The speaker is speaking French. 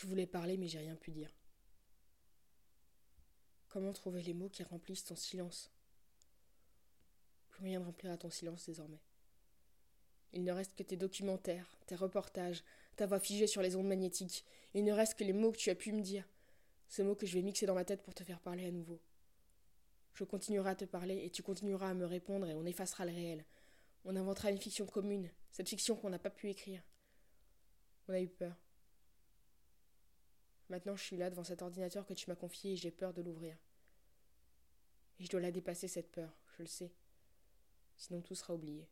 Je voulais parler, mais j'ai rien pu dire. Comment trouver les mots qui remplissent ton silence? Plus rien ne remplira ton silence désormais. Il ne reste que tes documentaires, tes reportages, ta voix figée sur les ondes magnétiques. Il ne reste que les mots que tu as pu me dire. Ces mots que je vais mixer dans ma tête pour te faire parler à nouveau. Je continuerai à te parler et tu continueras à me répondre et on effacera le réel. On inventera une fiction commune, cette fiction qu'on n'a pas pu écrire. On a eu peur. Maintenant je suis là devant cet ordinateur que tu m'as confié et j'ai peur de l'ouvrir. Et je dois la dépasser cette peur, je le sais. Sinon tout sera oublié.